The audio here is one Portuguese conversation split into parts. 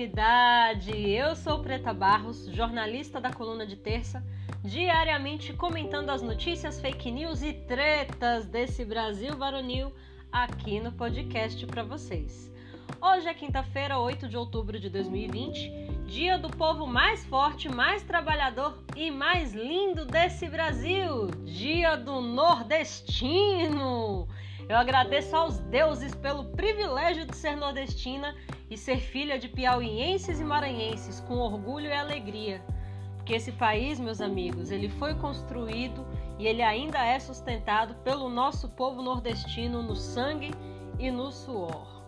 humanidade! Eu sou Preta Barros, jornalista da Coluna de Terça, diariamente comentando as notícias, fake news e tretas desse Brasil varonil aqui no podcast para vocês. Hoje é quinta-feira, 8 de outubro de 2020, dia do povo mais forte, mais trabalhador e mais lindo desse Brasil, dia do nordestino! Eu agradeço aos deuses pelo privilégio de ser nordestina e ser filha de piauienses e maranhenses com orgulho e alegria. Porque esse país, meus amigos, ele foi construído e ele ainda é sustentado pelo nosso povo nordestino no sangue e no suor.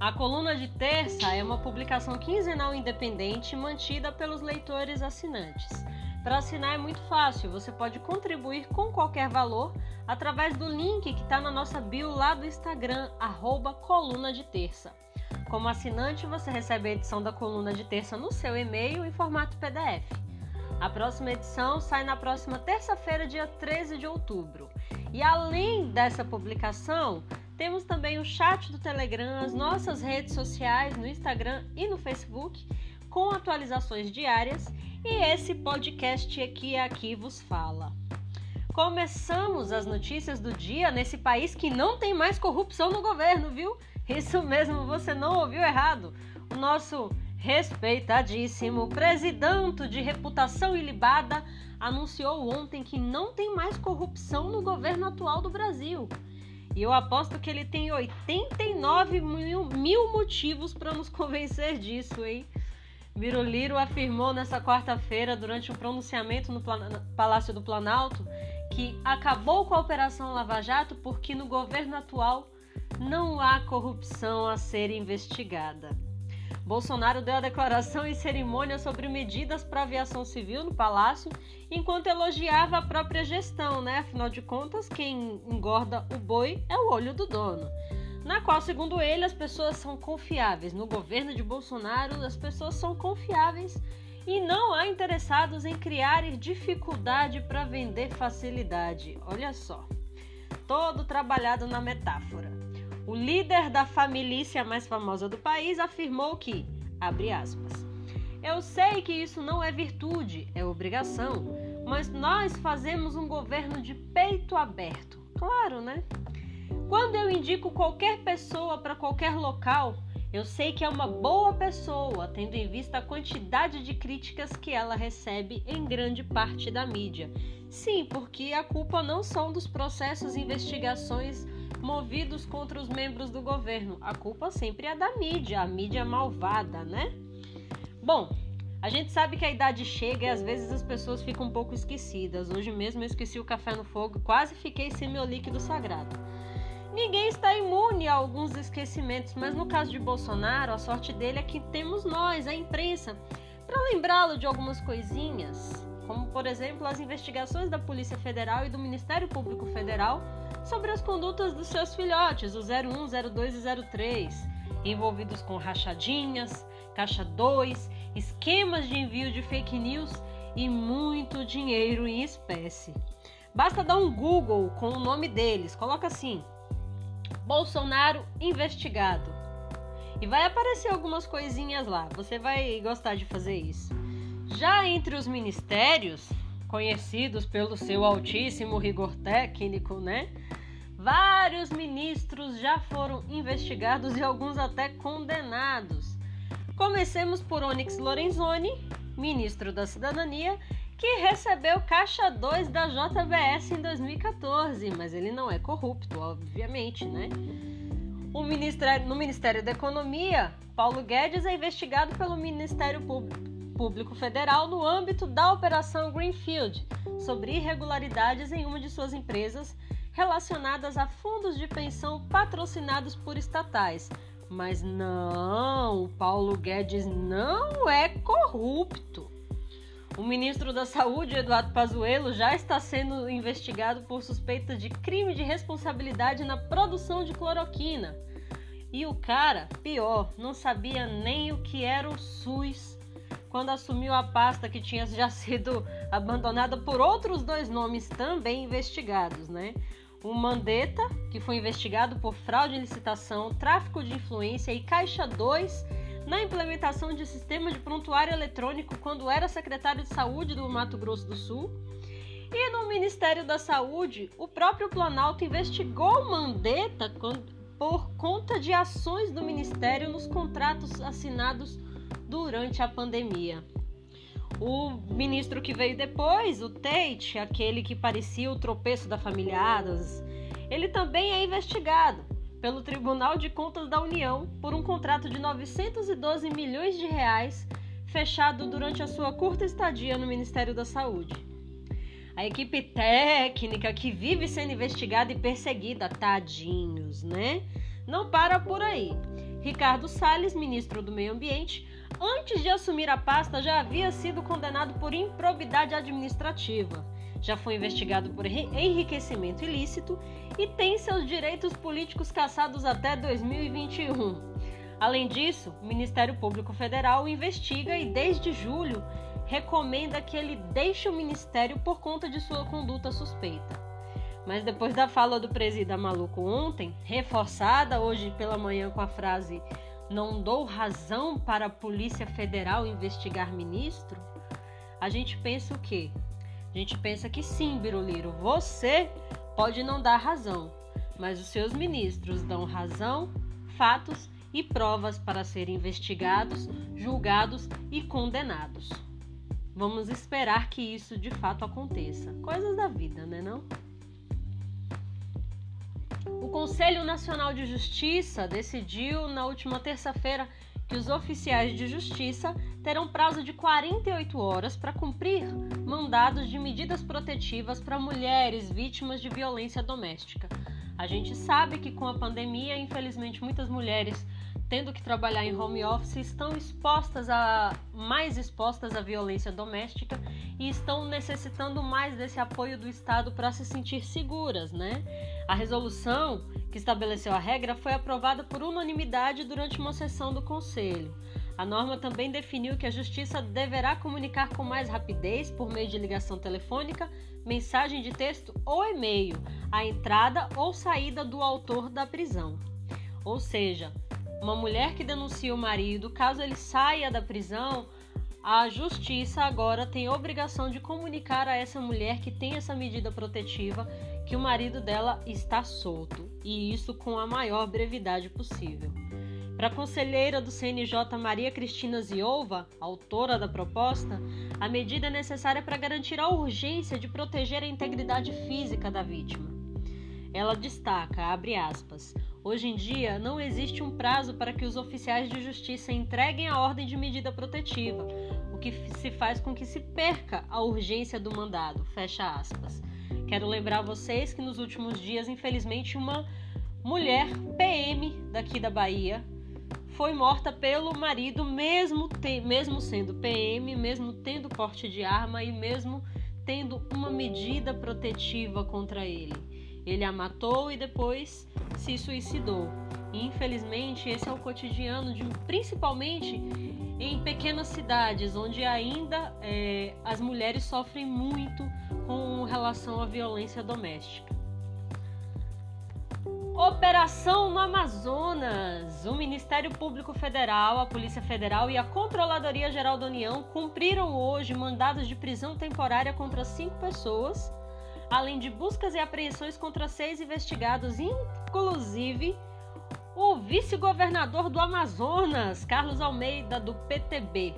A coluna de terça é uma publicação quinzenal independente mantida pelos leitores assinantes. Para assinar é muito fácil, você pode contribuir com qualquer valor através do link que está na nossa bio lá do Instagram, coluna de terça. Como assinante, você recebe a edição da coluna de terça no seu e-mail em formato PDF. A próxima edição sai na próxima terça-feira, dia 13 de outubro. E além dessa publicação, temos também o chat do Telegram, as nossas redes sociais no Instagram e no Facebook, com atualizações diárias e esse podcast aqui aqui vos fala. Começamos as notícias do dia nesse país que não tem mais corrupção no governo, viu? Isso mesmo, você não ouviu errado. O nosso respeitadíssimo presidente de reputação ilibada anunciou ontem que não tem mais corrupção no governo atual do Brasil. E eu aposto que ele tem 89 mil, mil motivos para nos convencer disso, hein? Biruliro afirmou nesta quarta-feira, durante um pronunciamento no Palácio do Planalto, que acabou com a Operação Lava Jato porque no governo atual não há corrupção a ser investigada. Bolsonaro deu a declaração em cerimônia sobre medidas para aviação civil no palácio, enquanto elogiava a própria gestão, né? Afinal de contas, quem engorda o boi é o olho do dono na qual, segundo ele, as pessoas são confiáveis. No governo de Bolsonaro, as pessoas são confiáveis e não há interessados em criar dificuldade para vender facilidade. Olha só, todo trabalhado na metáfora. O líder da família mais famosa do país afirmou que, abre aspas, eu sei que isso não é virtude, é obrigação, mas nós fazemos um governo de peito aberto. Claro, né? Quando eu indico qualquer pessoa para qualquer local, eu sei que é uma boa pessoa, tendo em vista a quantidade de críticas que ela recebe em grande parte da mídia. Sim, porque a culpa não são dos processos e investigações movidos contra os membros do governo. A culpa sempre é da mídia, a mídia malvada, né? Bom, a gente sabe que a idade chega e às vezes as pessoas ficam um pouco esquecidas. Hoje mesmo eu esqueci o café no fogo, quase fiquei sem meu líquido sagrado. Ninguém está imune a alguns esquecimentos, mas no caso de Bolsonaro, a sorte dele é que temos nós, a imprensa, para lembrá-lo de algumas coisinhas, como por exemplo as investigações da Polícia Federal e do Ministério Público Federal sobre as condutas dos seus filhotes, o 01, 02 e 03, envolvidos com rachadinhas, caixa 2, esquemas de envio de fake news e muito dinheiro em espécie. Basta dar um Google com o nome deles, coloca assim: Bolsonaro investigado. E vai aparecer algumas coisinhas lá. Você vai gostar de fazer isso. Já entre os ministérios, conhecidos pelo seu altíssimo rigor técnico, né? Vários ministros já foram investigados e alguns até condenados. Comecemos por Onyx Lorenzoni, ministro da Cidadania, que recebeu caixa 2 da JBS em 2014, mas ele não é corrupto, obviamente, né? O ministério, no Ministério da Economia, Paulo Guedes é investigado pelo Ministério Público Federal no âmbito da Operação Greenfield sobre irregularidades em uma de suas empresas relacionadas a fundos de pensão patrocinados por estatais. Mas não, Paulo Guedes não é corrupto. O ministro da Saúde, Eduardo Pazuello, já está sendo investigado por suspeita de crime de responsabilidade na produção de cloroquina. E o cara, pior, não sabia nem o que era o SUS quando assumiu a pasta que tinha já sido abandonada por outros dois nomes também investigados, né? O Mandetta, que foi investigado por fraude em licitação, tráfico de influência e Caixa 2 na implementação de sistema de prontuário eletrônico quando era secretário de saúde do Mato Grosso do Sul. E no Ministério da Saúde, o próprio Planalto investigou Mandetta por conta de ações do Ministério nos contratos assinados durante a pandemia. O ministro que veio depois, o Tate, aquele que parecia o tropeço da família Adams, ele também é investigado pelo Tribunal de Contas da União por um contrato de 912 milhões de reais fechado durante a sua curta estadia no Ministério da Saúde. A equipe técnica que vive sendo investigada e perseguida, tadinhos, né? Não para por aí. Ricardo Salles, ministro do Meio Ambiente, antes de assumir a pasta, já havia sido condenado por improbidade administrativa. Já foi investigado por enriquecimento ilícito e tem seus direitos políticos cassados até 2021. Além disso, o Ministério Público Federal investiga e, desde julho, recomenda que ele deixe o ministério por conta de sua conduta suspeita. Mas depois da fala do presida maluco ontem, reforçada hoje pela manhã com a frase não dou razão para a Polícia Federal investigar ministro, a gente pensa o quê? A gente pensa que sim, Biruliro, você pode não dar razão, mas os seus ministros dão razão, fatos e provas para serem investigados, julgados e condenados. Vamos esperar que isso de fato aconteça. Coisas da vida, né não? O Conselho Nacional de Justiça decidiu na última terça-feira que os oficiais de justiça terão prazo de 48 horas para cumprir mandados de medidas protetivas para mulheres vítimas de violência doméstica. A gente sabe que com a pandemia, infelizmente, muitas mulheres tendo que trabalhar em home office estão expostas a mais expostas à violência doméstica e estão necessitando mais desse apoio do Estado para se sentir seguras, né? A resolução que estabeleceu a regra foi aprovada por unanimidade durante uma sessão do Conselho. A norma também definiu que a Justiça deverá comunicar com mais rapidez, por meio de ligação telefônica, mensagem de texto ou e-mail, a entrada ou saída do autor da prisão. Ou seja, uma mulher que denuncia o marido, caso ele saia da prisão, a justiça agora tem obrigação de comunicar a essa mulher que tem essa medida protetiva que o marido dela está solto, e isso com a maior brevidade possível. Para a conselheira do CNJ Maria Cristina Ziova, autora da proposta, a medida é necessária para garantir a urgência de proteger a integridade física da vítima. Ela destaca, abre aspas, Hoje em dia, não existe um prazo para que os oficiais de justiça entreguem a ordem de medida protetiva, o que se faz com que se perca a urgência do mandado. Fecha aspas. Quero lembrar vocês que nos últimos dias, infelizmente, uma mulher PM daqui da Bahia foi morta pelo marido, mesmo, te, mesmo sendo PM, mesmo tendo porte de arma e mesmo tendo uma medida protetiva contra ele. Ele a matou e depois se suicidou. Infelizmente, esse é o cotidiano de, principalmente em pequenas cidades, onde ainda é, as mulheres sofrem muito com relação à violência doméstica. Operação no Amazonas. O Ministério Público Federal, a Polícia Federal e a Controladoria Geral da União cumpriram hoje mandados de prisão temporária contra cinco pessoas além de buscas e apreensões contra seis investigados, inclusive o vice-governador do Amazonas, Carlos Almeida, do PTB.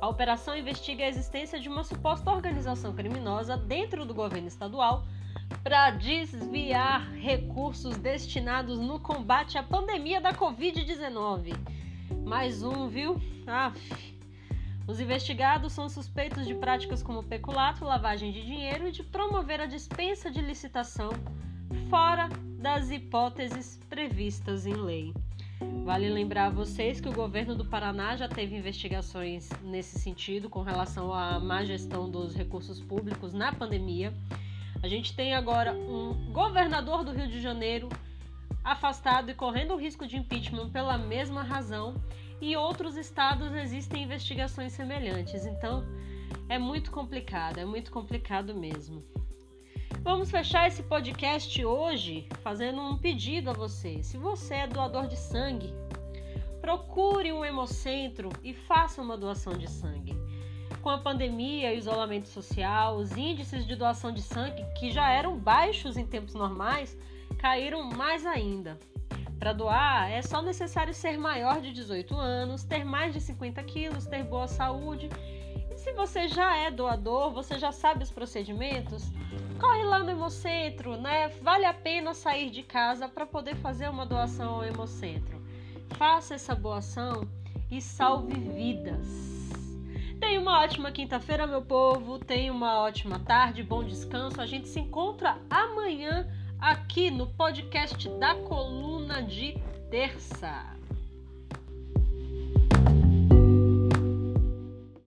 A operação investiga a existência de uma suposta organização criminosa dentro do governo estadual para desviar recursos destinados no combate à pandemia da Covid-19. Mais um, viu? Aff. Os investigados são suspeitos de práticas como peculato, lavagem de dinheiro e de promover a dispensa de licitação fora das hipóteses previstas em lei. Vale lembrar a vocês que o governo do Paraná já teve investigações nesse sentido com relação à má gestão dos recursos públicos na pandemia. A gente tem agora um governador do Rio de Janeiro afastado e correndo o risco de impeachment pela mesma razão e outros estados existem investigações semelhantes. Então é muito complicado, é muito complicado mesmo. Vamos fechar esse podcast hoje fazendo um pedido a você. Se você é doador de sangue, procure um hemocentro e faça uma doação de sangue. Com a pandemia e o isolamento social, os índices de doação de sangue, que já eram baixos em tempos normais, caíram mais ainda. Para doar, é só necessário ser maior de 18 anos, ter mais de 50 quilos, ter boa saúde. E se você já é doador, você já sabe os procedimentos, corre lá no Hemocentro, né? Vale a pena sair de casa para poder fazer uma doação ao Hemocentro. Faça essa boa ação e salve vidas. Tenha uma ótima quinta-feira, meu povo. Tenha uma ótima tarde, bom descanso. A gente se encontra amanhã aqui no podcast da Coluna de Terça.